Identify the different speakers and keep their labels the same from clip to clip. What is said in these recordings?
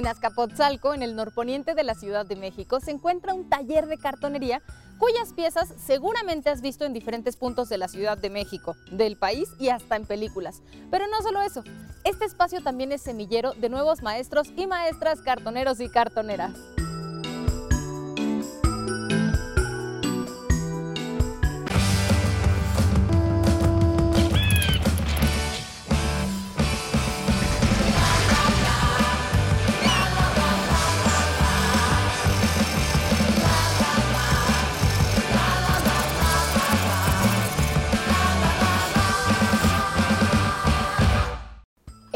Speaker 1: En Azcapotzalco, en el norponiente de la Ciudad de México, se encuentra un taller de cartonería cuyas piezas seguramente has visto en diferentes puntos de la Ciudad de México, del país y hasta en películas. Pero no solo eso, este espacio también es semillero de nuevos maestros y maestras cartoneros y cartoneras.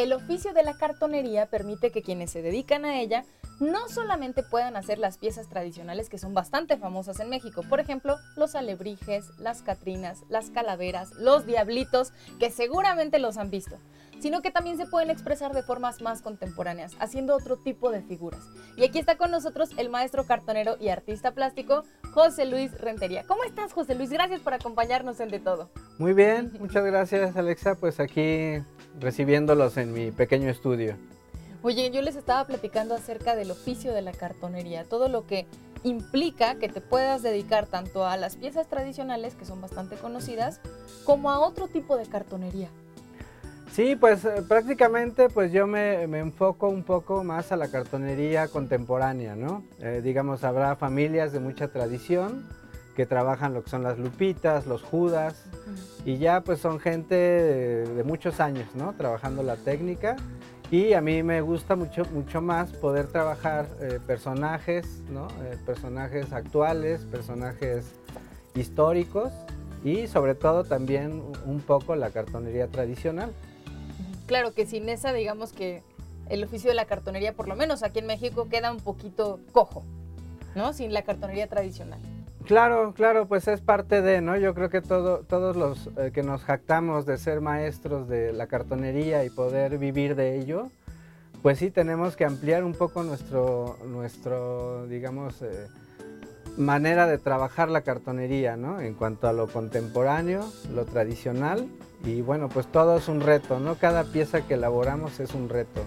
Speaker 1: El oficio de la cartonería permite que quienes se dedican a ella no solamente puedan hacer las piezas tradicionales que son bastante famosas en México, por ejemplo, los alebrijes, las catrinas, las calaveras, los diablitos, que seguramente los han visto, sino que también se pueden expresar de formas más contemporáneas, haciendo otro tipo de figuras. Y aquí está con nosotros el maestro cartonero y artista plástico José Luis Rentería. ¿Cómo estás, José Luis? Gracias por acompañarnos en De Todo.
Speaker 2: Muy bien, muchas gracias, Alexa. Pues aquí recibiéndolos en mi pequeño estudio.
Speaker 1: Oye, yo les estaba platicando acerca del oficio de la cartonería, todo lo que implica que te puedas dedicar tanto a las piezas tradicionales, que son bastante conocidas, como a otro tipo de cartonería.
Speaker 2: Sí, pues eh, prácticamente pues yo me, me, enfoco un poco más a la cartonería contemporánea, ¿no? Eh, digamos, habrá familias de mucha tradición que trabajan lo que son las lupitas, los judas, y ya pues son gente de, de, muchos años, ¿no? Trabajando la técnica. Y a mí me gusta mucho, mucho más poder trabajar eh, personajes, ¿no? Eh, personajes actuales, personajes históricos y sobre todo también un poco la cartonería tradicional.
Speaker 1: Claro que sin esa, digamos que el oficio de la cartonería, por lo menos aquí en México, queda un poquito cojo, ¿no? Sin la cartonería tradicional.
Speaker 2: Claro, claro, pues es parte de, ¿no? Yo creo que todo, todos los eh, que nos jactamos de ser maestros de la cartonería y poder vivir de ello, pues sí tenemos que ampliar un poco nuestro, nuestro digamos, eh, manera de trabajar la cartonería, ¿no? En cuanto a lo contemporáneo, lo tradicional, y bueno, pues todo es un reto, ¿no? Cada pieza que elaboramos es un reto.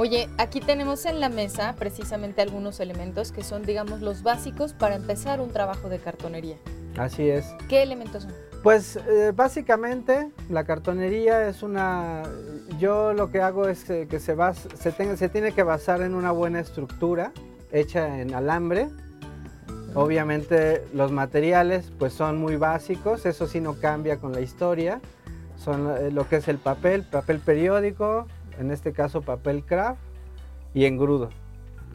Speaker 1: Oye, aquí tenemos en la mesa precisamente algunos elementos que son, digamos, los básicos para empezar un trabajo de cartonería.
Speaker 2: Así es.
Speaker 1: ¿Qué elementos son?
Speaker 2: Pues eh, básicamente la cartonería es una... Yo lo que hago es que, que se, bas, se, tenga, se tiene que basar en una buena estructura hecha en alambre. Obviamente los materiales pues son muy básicos, eso sí no cambia con la historia. Son eh, lo que es el papel, papel periódico, en este caso papel craft y engrudo.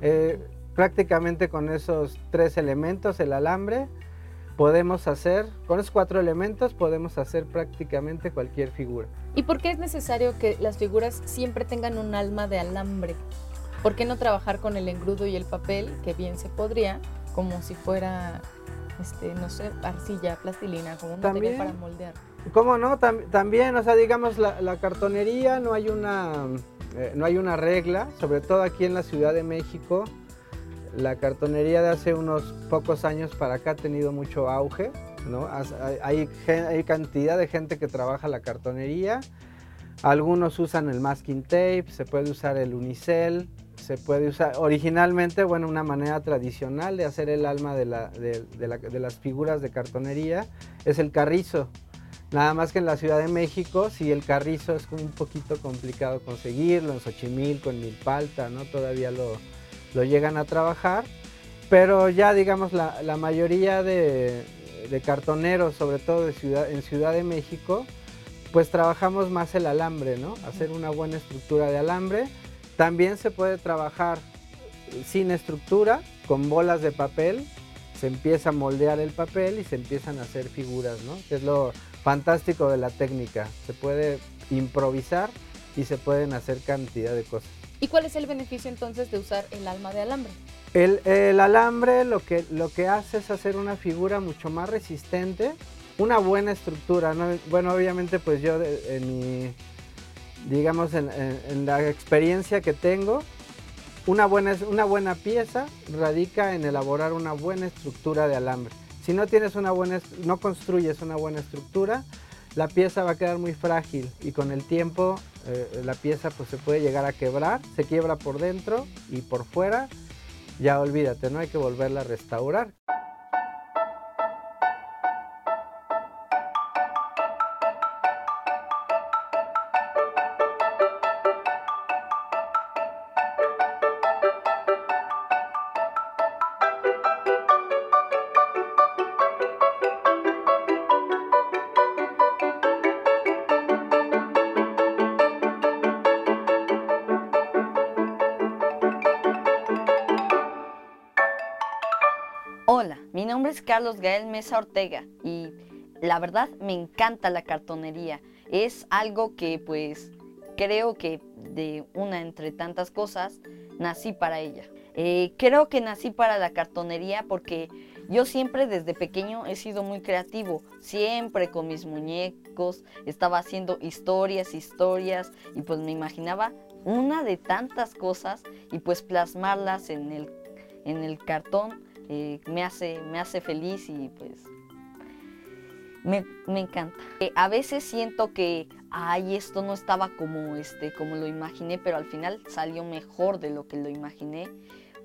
Speaker 2: Eh, prácticamente con esos tres elementos, el alambre, podemos hacer, con esos cuatro elementos podemos hacer prácticamente cualquier figura.
Speaker 1: ¿Y por qué es necesario que las figuras siempre tengan un alma de alambre? ¿Por qué no trabajar con el engrudo y el papel, que bien se podría, como si fuera, este, no sé, arcilla, plastilina, como un material para moldear?
Speaker 2: ¿Cómo no? Tam también, o sea, digamos, la, cartonería no hay, una, eh, no hay una regla, sobre todo aquí en la Ciudad de México. La cartonería de hace unos pocos años para acá ha tenido mucho auge, ¿no? Hay, hay cantidad de gente que trabaja la cartonería. Algunos usan el masking tape, se puede usar el unicel, se puede usar originalmente, bueno, una manera tradicional de hacer el alma de, la, de las figuras de cartonería es el carrizo. Nada más que en la Ciudad de México, sí, el carrizo es un poquito complicado conseguirlo, en Xochimilco, en Milpalta, ¿no? Todavía lo, lo llegan a trabajar, pero ya digamos la, la mayoría de, de, cartoneros, sobre todo de ciudad, en Ciudad de México, pues trabajamos más el alambre, ¿no? Hacer una buena estructura de alambre. También se puede trabajar sin estructura, con bolas de papel, se empieza a moldear el papel y se empiezan a hacer figuras, ¿no? Que es lo fantástico de la técnica. Se puede improvisar y se pueden hacer cantidad de cosas.
Speaker 1: ¿Y cuál es el beneficio entonces de usar el alma de alambre?
Speaker 2: El, el alambre lo que, lo que hace es hacer una figura mucho más resistente, una buena estructura. ¿no? Bueno, obviamente pues yo en mi, digamos, en, en, en la experiencia que tengo, una buena, una buena pieza radica en elaborar una buena estructura de alambre. Si no tienes una buena, no construyes una buena estructura, la pieza va a quedar muy frágil y con el tiempo eh, la pieza pues se puede llegar a quebrar, se quiebra por dentro y por fuera, ya olvídate, no hay que volverla a restaurar.
Speaker 3: Nombre es Carlos Gael Mesa Ortega y la verdad me encanta la cartonería. Es algo que pues creo que de una entre tantas cosas nací para ella. Eh, creo que nací para la cartonería porque yo siempre desde pequeño he sido muy creativo, siempre con mis muñecos, estaba haciendo historias, historias y pues me imaginaba una de tantas cosas y pues plasmarlas en el, en el cartón me, hace, me hace feliz y pues me, encanta. Eh, a veces siento que, ay, esto no estaba como, este, como lo imaginé, pero al final salió mejor de lo que lo imaginé.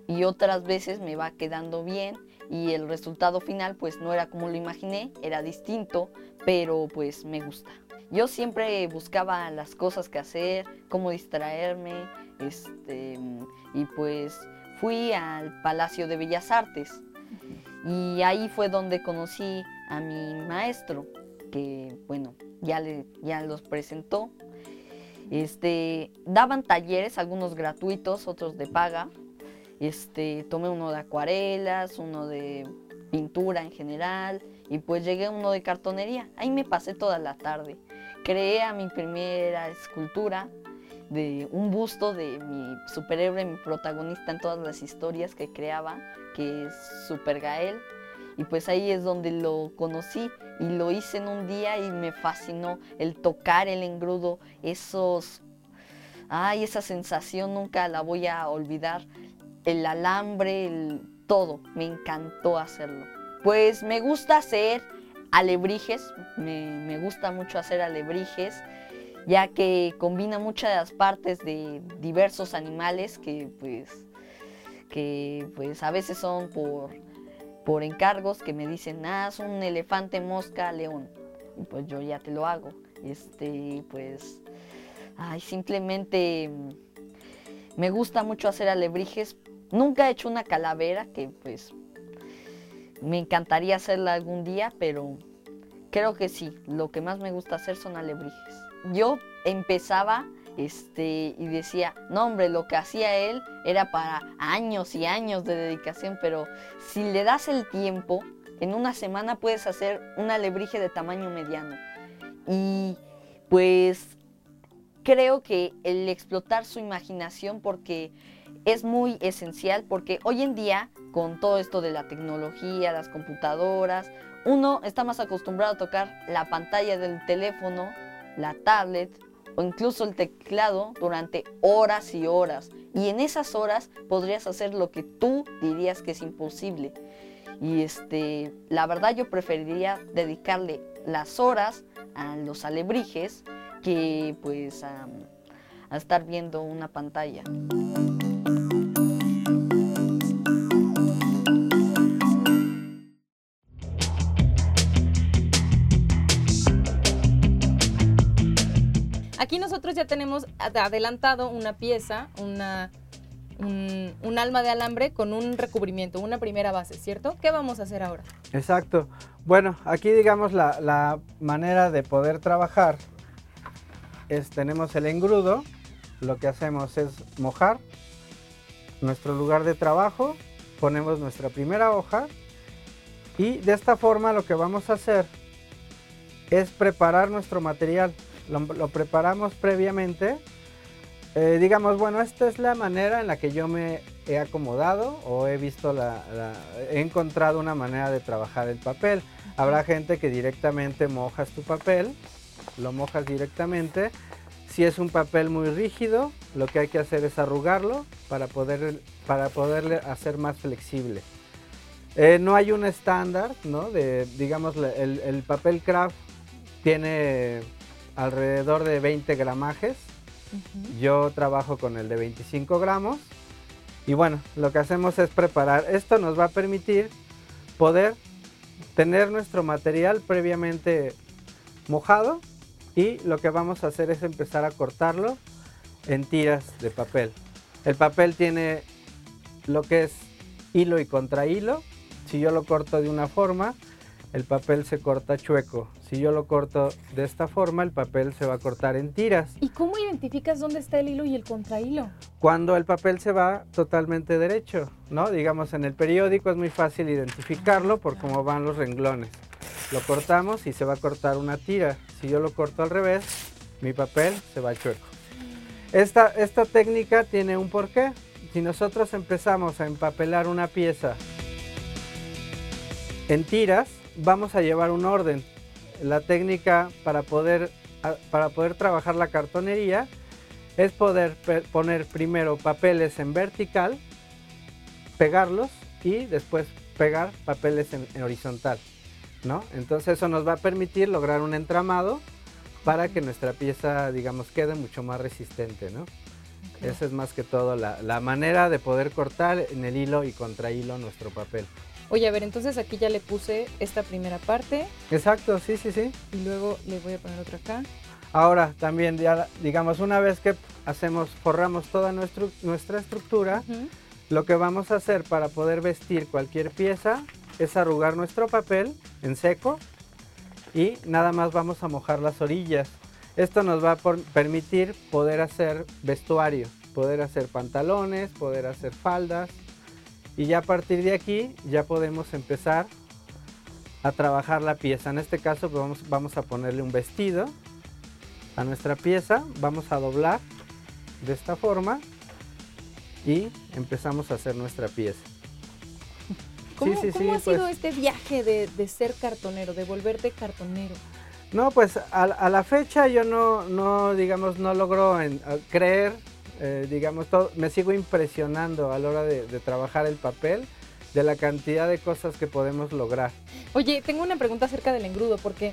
Speaker 3: Y otras veces me va quedando bien y el resultado final pues no era como lo imaginé, era distinto, pero pues me gusta. Yo siempre buscaba las cosas que hacer, cómo distraerme, este, y pues fui al Palacio de Bellas Artes y ahí fue donde conocí a mi maestro, que bueno, ya, le, ya los presentó. Este, daban talleres, algunos gratuitos, otros de paga. Este, tomé uno de acuarelas, uno de pintura en general y pues llegué a uno de cartonería. Ahí me pasé toda la tarde. Creé a mi primera escultura de un busto de mi superhéroe, mi protagonista en todas las historias que creaba, que es Super Gael. Y pues ahí es donde lo conocí y lo hice en un día y me fascinó el tocar el engrudo, esos, ay, esa sensación nunca la voy a olvidar, el alambre, el todo, me encantó hacerlo. Pues me gusta hacer alebrijes, me, me gusta mucho hacer alebrijes ya que combina muchas partes de diversos animales que pues, que, pues a veces son por, por encargos que me dicen, ah, es un elefante, mosca, león. Y pues yo ya te lo hago. Este, pues, ay, simplemente me gusta mucho hacer alebrijes. Nunca he hecho una calavera, que pues me encantaría hacerla algún día, pero creo que sí, lo que más me gusta hacer son alebrijes yo empezaba este, y decía, no hombre, lo que hacía él era para años y años de dedicación, pero si le das el tiempo, en una semana puedes hacer un alebrije de tamaño mediano. Y pues creo que el explotar su imaginación porque es muy esencial, porque hoy en día, con todo esto de la tecnología, las computadoras, uno está más acostumbrado a tocar la pantalla del teléfono la tablet o incluso el teclado durante horas y horas. Y en esas horas podrías hacer lo que tú dirías que es imposible. Y este, la verdad yo preferiría dedicarle las horas a los alebrijes que pues a estar viendo una pantalla.
Speaker 1: Ya tenemos adelantado una pieza, un, alma de alambre con un recubrimiento, una primera base, ¿cierto? ¿Qué vamos a hacer ahora?
Speaker 2: Exacto. Bueno, aquí digamos la, manera de poder trabajar es tenemos el engrudo, lo que hacemos es mojar nuestro lugar de trabajo, ponemos nuestra primera hoja y de esta forma lo que vamos a hacer es preparar nuestro material lo, preparamos previamente. Eh, digamos, bueno, esta es la manera en la que yo me he acomodado o he visto la, he encontrado una manera de trabajar el papel. Habrá gente que directamente mojas tu papel, lo mojas directamente. Si es un papel muy rígido, lo que hay que hacer es arrugarlo para, poder, para poderle hacer más flexible. Eh, no hay un estándar, ¿no? De, digamos, el, el papel craft tiene alrededor de 20 gramajes. Yo trabajo con el de 25 gramos. Y bueno, lo que hacemos es preparar. Esto nos va a permitir poder tener nuestro material previamente mojado y lo que vamos a hacer es empezar a cortarlo en tiras de papel. El papel tiene lo que es hilo y contrahilo. Si yo lo corto de una forma, el papel se corta chueco. Si yo lo corto de esta forma, el papel se va a cortar en tiras.
Speaker 1: ¿Y cómo identificas dónde está el hilo y el contrahilo?
Speaker 2: Cuando el papel se va totalmente derecho, ¿no? Digamos en el periódico es muy fácil identificarlo por cómo van los renglones. Lo cortamos y se va a cortar una tira. Si yo lo corto al revés, mi papel se va chueco. Esta, esta técnica tiene un porqué. Si nosotros empezamos a empapelar una pieza en tiras, vamos a llevar un orden. La técnica para poder, para poder trabajar la cartonería es poder poner primero papeles en vertical, pegarlos y después pegar papeles en, horizontal. ¿no? Entonces eso nos va a permitir lograr un entramado para que nuestra pieza, digamos, quede mucho más resistente, ¿no? Esa es más que todo la, la, manera de poder cortar en el hilo y contra hilo nuestro papel.
Speaker 1: Oye, a ver, entonces aquí ya le puse esta primera parte.
Speaker 2: Exacto, sí, sí, sí.
Speaker 1: Y luego le voy a poner otra acá.
Speaker 2: Ahora también, ya, digamos, una vez que hacemos, forramos toda nuestra estructura, lo que vamos a hacer para poder vestir cualquier pieza es arrugar nuestro papel en seco y nada más vamos a mojar las orillas. Esto nos va a permitir poder hacer vestuario, poder hacer pantalones, poder hacer faldas, y ya a partir de aquí ya podemos empezar a trabajar la pieza. En este caso pues, vamos, vamos a ponerle un vestido a nuestra pieza, vamos a doblar de esta forma y empezamos a hacer nuestra pieza.
Speaker 1: ¿Cómo, sí, sí, ha sido pues. este viaje de, ser cartonero, de volverte cartonero?
Speaker 2: No, pues a, la fecha yo no, no digamos, no logro creer eh, digamos, todo, me sigo impresionando a la hora de, trabajar el papel de la cantidad de cosas que podemos lograr.
Speaker 1: Oye, tengo una pregunta acerca del engrudo, porque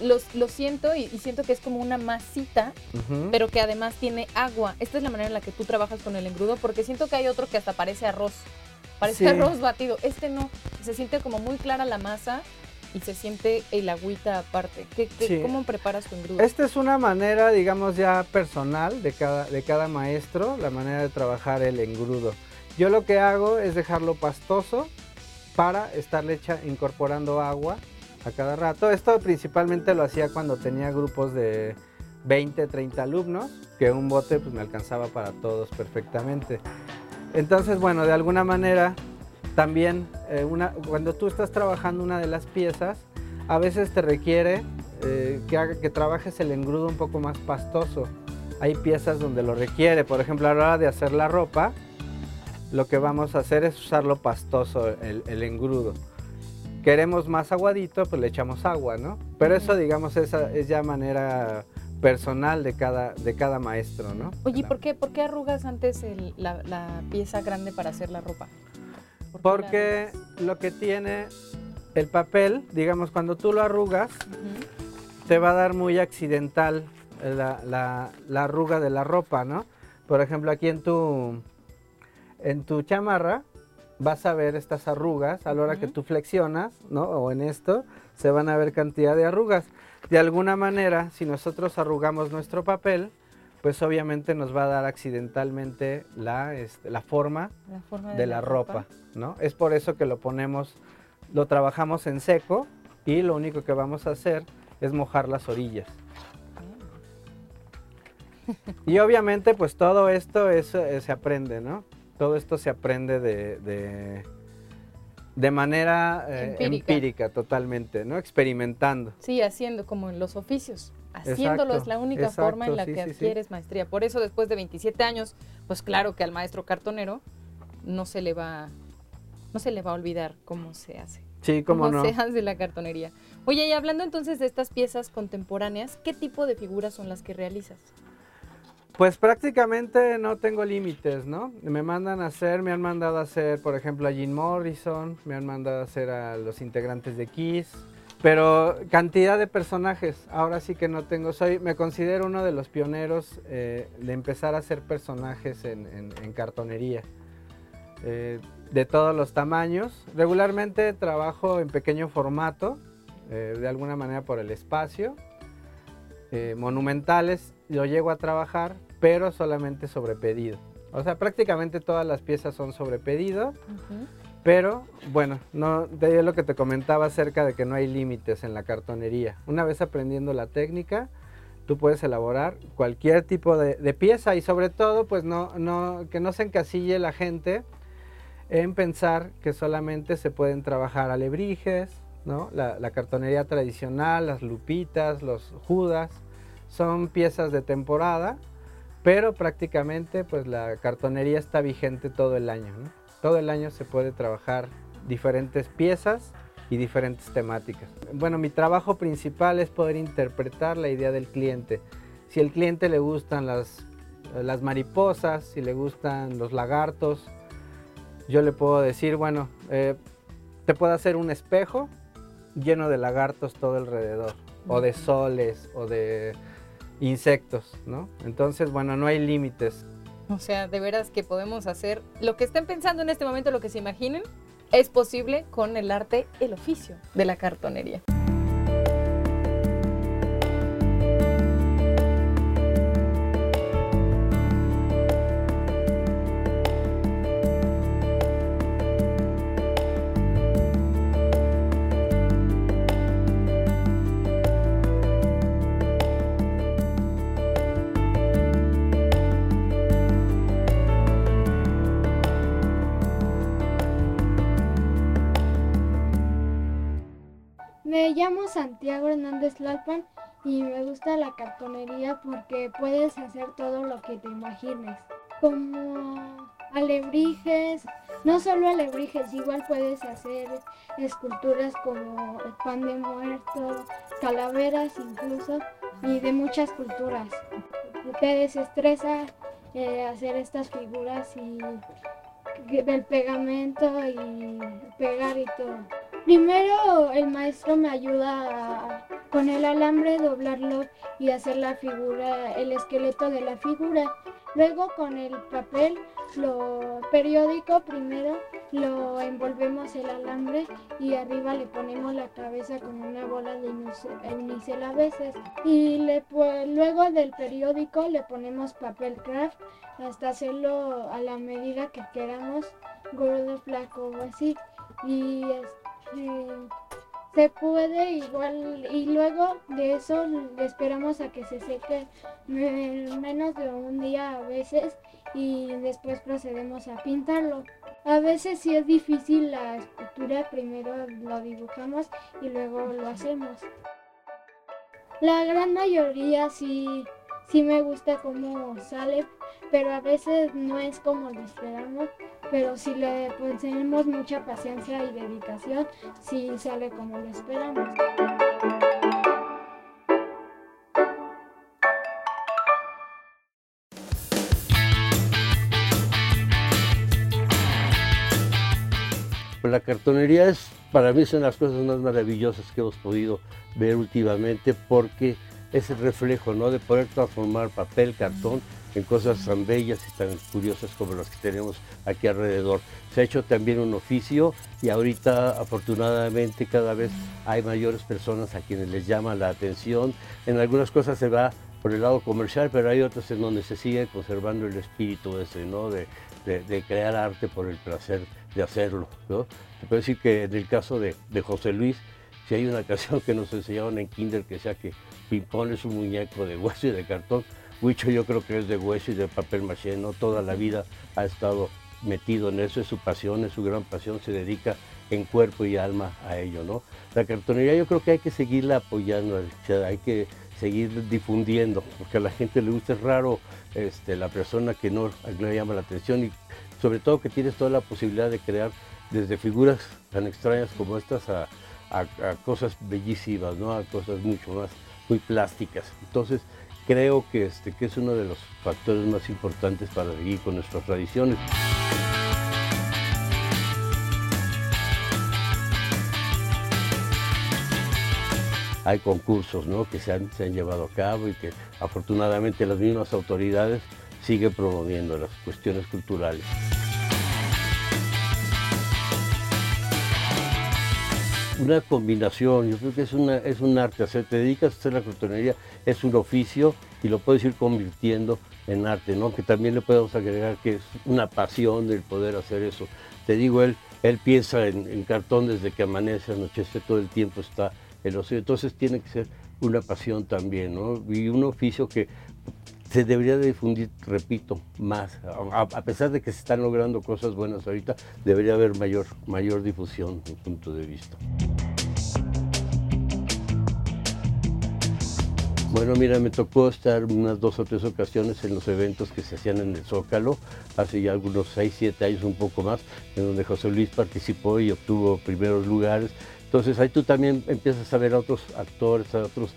Speaker 1: lo siento y, siento que es como una masita, pero que además tiene agua. Esta es la manera en la que tú trabajas con el engrudo, porque siento que hay otro que hasta parece arroz. Parece arroz batido. Este no, se siente como muy clara la masa y se siente el agüita aparte. ¿Qué, ¿Cómo preparas tu engrudo?
Speaker 2: Esta es una manera, digamos, ya personal de cada, de cada maestro, la manera de trabajar el engrudo. Yo lo que hago es dejarlo pastoso para estarle incorporando agua a cada rato. Esto principalmente lo hacía cuando tenía grupos de 20, 30 alumnos, que un bote pues me alcanzaba para todos perfectamente. Entonces, bueno, de alguna manera también eh, cuando tú estás trabajando una de las piezas, a veces te requiere eh, que, que trabajes el engrudo un poco más pastoso. Hay piezas donde lo requiere, por ejemplo a la hora de hacer la ropa, lo que vamos a hacer es usarlo pastoso, el, engrudo. Queremos más aguadito, pues le echamos agua, ¿no? Pero eso, digamos, es, es ya manera personal de cada, de cada maestro, ¿no?
Speaker 1: Oye, ¿por qué, ¿por qué arrugas antes la, la, pieza grande para hacer la ropa?
Speaker 2: Porque lo que tiene el papel, digamos, cuando tú lo arrugas, te va a dar muy accidental la, arruga de la ropa, ¿no? Por ejemplo, aquí en tu, en tu chamarra vas a ver estas arrugas a la hora que tú flexionas, ¿no? O en esto se van a ver cantidad de arrugas. De alguna manera, si nosotros arrugamos nuestro papel, pues obviamente nos va a dar accidentalmente la, este, la, forma, de, la, ropa, ¿no? Es por eso que lo ponemos, lo trabajamos en seco y lo único que vamos a hacer es mojar las orillas. Y obviamente pues todo esto es, eh, se aprende, ¿no? Todo esto se aprende de, de, manera eh, empírica. empírica. totalmente, ¿no? Experimentando.
Speaker 1: Sí, haciendo como en los oficios haciéndolo es la única forma en la que adquieres maestría. Por eso después de 27 años, pues claro que al maestro cartonero no se le va no se le va a olvidar cómo se hace.
Speaker 2: Sí, cómo,
Speaker 1: se hace la cartonería. Oye, y hablando entonces de estas piezas contemporáneas, ¿qué tipo de figuras son las que realizas?
Speaker 2: Pues prácticamente no tengo límites, ¿no? Me mandan a hacer, me han mandado a hacer, por ejemplo, a Jim Morrison, me han mandado a hacer a los integrantes de Kiss, pero cantidad de personajes, ahora sí que no tengo, soy, me considero uno de los pioneros eh, de empezar a hacer personajes en, cartonería, eh, de todos los tamaños. Regularmente trabajo en pequeño formato, eh, de alguna manera por el espacio. monumentales lo llego a trabajar, pero solamente sobre pedido. O sea, prácticamente todas las piezas son sobre pedido. Pero bueno, no, de lo que te comentaba acerca de que no hay límites en la cartonería. Una vez aprendiendo la técnica, tú puedes elaborar cualquier tipo de, pieza y sobre todo, pues no, no, que no se encasille la gente en pensar que solamente se pueden trabajar alebrijes, ¿no? La, cartonería tradicional, las lupitas, los judas, son piezas de temporada, pero prácticamente pues la cartonería está vigente todo el año. Todo el año se puede trabajar diferentes piezas y diferentes temáticas. Bueno, mi trabajo principal es poder interpretar la idea del cliente. Si al cliente le gustan las, las mariposas, si le gustan los lagartos, yo le puedo decir, bueno, eh, te puedo hacer un espejo lleno de lagartos todo alrededor, o de soles, o de insectos, ¿no? Entonces, bueno, no hay límites.
Speaker 1: O sea, de veras que podemos hacer lo que estén pensando en este momento, lo que se imaginen, es posible con el arte, el oficio de la cartonería.
Speaker 4: Hernández y me gusta la cartonería porque puedes hacer todo lo que te imagines. Como alebrijes, no solo alebrijes, igual puedes hacer esculturas como el pan de muerto, calaveras incluso, y de muchas culturas. Te desestresa eh, hacer estas figuras y del pegamento y pegar y todo. Primero el maestro me ayuda con el alambre doblarlo y hacer la figura, el esqueleto de la figura. Luego con el papel lo periódico primero lo envolvemos el alambre y arriba le ponemos la cabeza con una bola de unicel a veces y luego del periódico le ponemos papel craft hasta hacerlo a la medida que queramos gordo flaco o así y se puede igual y luego de eso esperamos a que se seque menos de un día a veces y después procedemos a pintarlo. A veces si es difícil la escultura, primero lo dibujamos y luego lo hacemos. La gran mayoría sí, sí me gusta cómo sale, pero a veces no es como lo esperamos pero si le ponemos mucha paciencia y dedicación, sí sale como lo esperamos.
Speaker 5: Pues la cartonería es, para mí, son las cosas más maravillosas que hemos podido ver últimamente porque es el reflejo ¿no? de poder transformar papel, cartón en cosas tan bellas y tan curiosas como las que tenemos aquí alrededor. Se ha hecho también un oficio y ahorita afortunadamente cada vez hay mayores personas a quienes les llama la atención. En algunas cosas se va por el lado comercial, pero hay otras en donde se sigue conservando el espíritu ese, ¿no? De, crear arte por el placer de hacerlo, ¿no? Puedo decir que en el caso de, José Luis, si hay una canción que nos enseñaron en kinder que sea que Pimpón es un muñeco de hueso y de cartón, Huicho yo creo que es de hueso y de papel maché, ¿no? Toda la vida ha estado metido en eso, es su pasión, es su gran pasión, se dedica en cuerpo y alma a ello, ¿no? La cartonería yo creo que hay que seguirla apoyando, hay que seguir difundiendo, porque a la gente le gusta, es raro este, la persona que no le llama la atención y sobre todo que tienes toda la posibilidad de crear desde figuras tan extrañas como estas a, a cosas bellísimas, ¿no? A cosas mucho más, muy plásticas. Entonces, creo que, este, que es uno de los factores más importantes para seguir con nuestras tradiciones. hay concursos ¿no? que se han, se han llevado a cabo y que afortunadamente las mismas autoridades siguen promoviendo las cuestiones culturales. Una combinación, yo creo que es, una, es un arte, o sea, te dedicas a hacer la cartonería, es un oficio y lo puedes ir convirtiendo en arte, ¿no? Que también le podemos agregar que es una pasión del poder hacer eso. Te digo, él, él piensa en, cartón desde que amanece, anochece, todo el tiempo está el ocio, entonces tiene que ser una pasión también, ¿no? Y un oficio que se debería de difundir, repito, más. A, pesar de que se están logrando cosas buenas ahorita, debería haber mayor, mayor difusión, mi punto de vista. Bueno, mira, me tocó estar unas dos o tres ocasiones en los eventos que se hacían en el Zócalo, hace ya algunos seis, siete años, un poco más, en donde José Luis participó y obtuvo primeros lugares. Entonces ahí tú también empiezas a ver a otros actores, a otros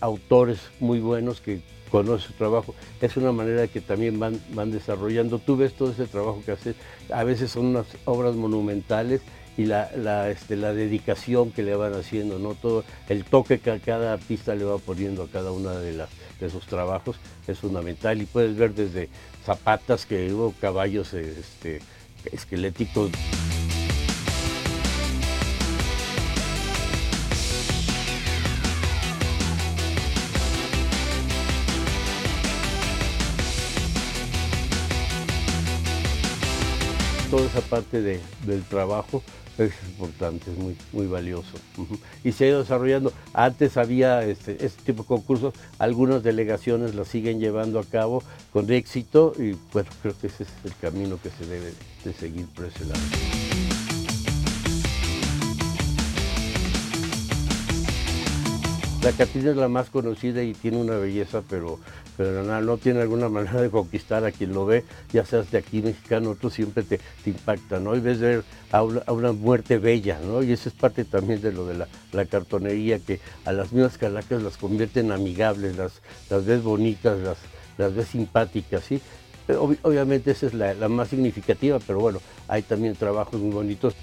Speaker 5: autores muy buenos que conoce su trabajo. Es una manera que también van, van desarrollando. Tú ves todo ese trabajo que hace, a veces son unas obras monumentales y la, la, este, la dedicación que le van haciendo, ¿no? Todo el toque que cada artista le va poniendo a cada una de, las, de sus trabajos es fundamental y puedes ver desde zapatas que hubo caballos este, esqueléticos. Toda esa parte del trabajo es importante, es muy, muy valioso. Y se ha ido desarrollando. Antes había este, este, tipo de concursos, algunas delegaciones lo siguen llevando a cabo con éxito y bueno, creo que ese es el camino que se debe de seguir por ese lado. La Catina es la más conocida y tiene una belleza, pero, pero no, tiene alguna manera de conquistar a quien lo ve, ya seas de aquí mexicano, tú siempre te, impacta, ¿no? Y ves ver a una, muerte bella, ¿no? Y eso es parte también de lo de la, cartonería, que a las mismas calacas las convierten amigables, las, las ves bonitas, las, las ves simpáticas, ¿sí? obviamente esa es la, la más significativa, pero bueno, hay también trabajos muy bonitos.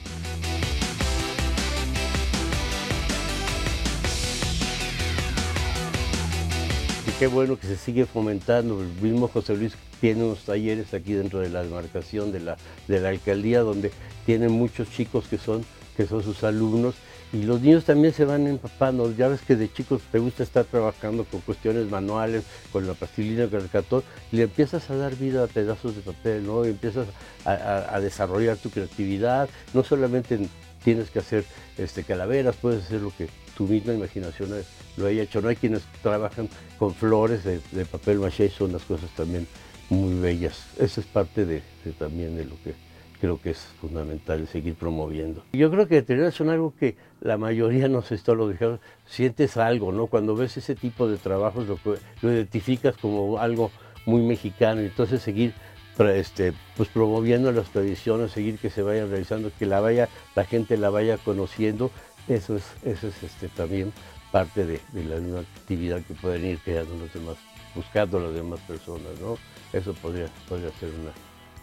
Speaker 5: Qué bueno que se sigue fomentando. El mismo José Luis tiene unos talleres aquí dentro de la demarcación de la, de la alcaldía donde tiene muchos chicos que son, que son sus alumnos y los niños también se van empapando. Ya ves que de chicos te gusta estar trabajando con cuestiones manuales, con la plastilina, con el cartón, y le empiezas a dar vida a pedazos de papel, ¿no? Y empiezas a, desarrollar tu creatividad. No solamente tienes que hacer este, calaveras, puedes hacer lo que tu misma imaginación lo haya hecho. No hay quienes trabajan con flores de, papel maché, son las cosas también muy bellas. Eso es parte de, también de lo que creo que es fundamental seguir promoviendo. Yo creo que deteriorar son algo que la mayoría no se está lo dejando, sientes algo, ¿no? Cuando ves ese tipo de trabajos lo, lo identificas como algo muy mexicano, entonces seguir este, pues promoviendo las tradiciones, seguir que se vayan realizando, que la vaya, la gente la vaya conociendo eso es, eso es este, también parte de, la misma actividad que pueden ir creando los demás, buscando a las demás personas, ¿no? Eso podría, podría ser una,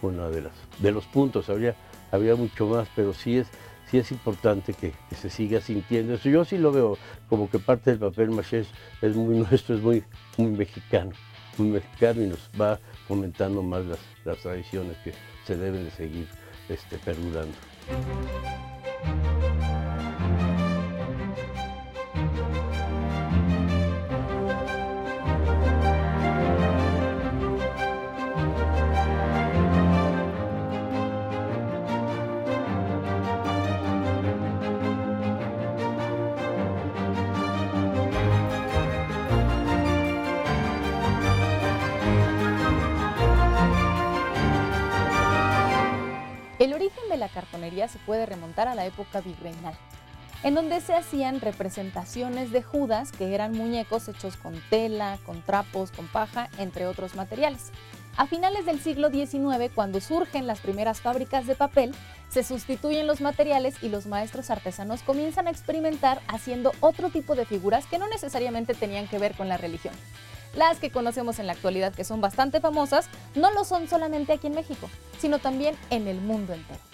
Speaker 5: una de, las, de los puntos, habría, habría mucho más, pero sí es, sí es importante que, se siga sintiendo eso. Yo sí lo veo como que parte del papel maché es, muy nuestro, es muy, muy mexicano, muy mexicano y nos va fomentando más las, las tradiciones que se deben de seguir este, perdurando.
Speaker 1: La cartonería se puede remontar a la época virreinal, en donde se hacían representaciones de Judas, que eran muñecos hechos con tela, con trapos, con paja, entre otros materiales. A finales del siglo XIX, cuando surgen las primeras fábricas de papel, se sustituyen los materiales y los maestros artesanos comienzan a experimentar haciendo otro tipo de figuras que no necesariamente tenían que ver con la religión. Las que conocemos en la actualidad, que son bastante famosas, no lo son solamente aquí en México, sino también en el mundo entero.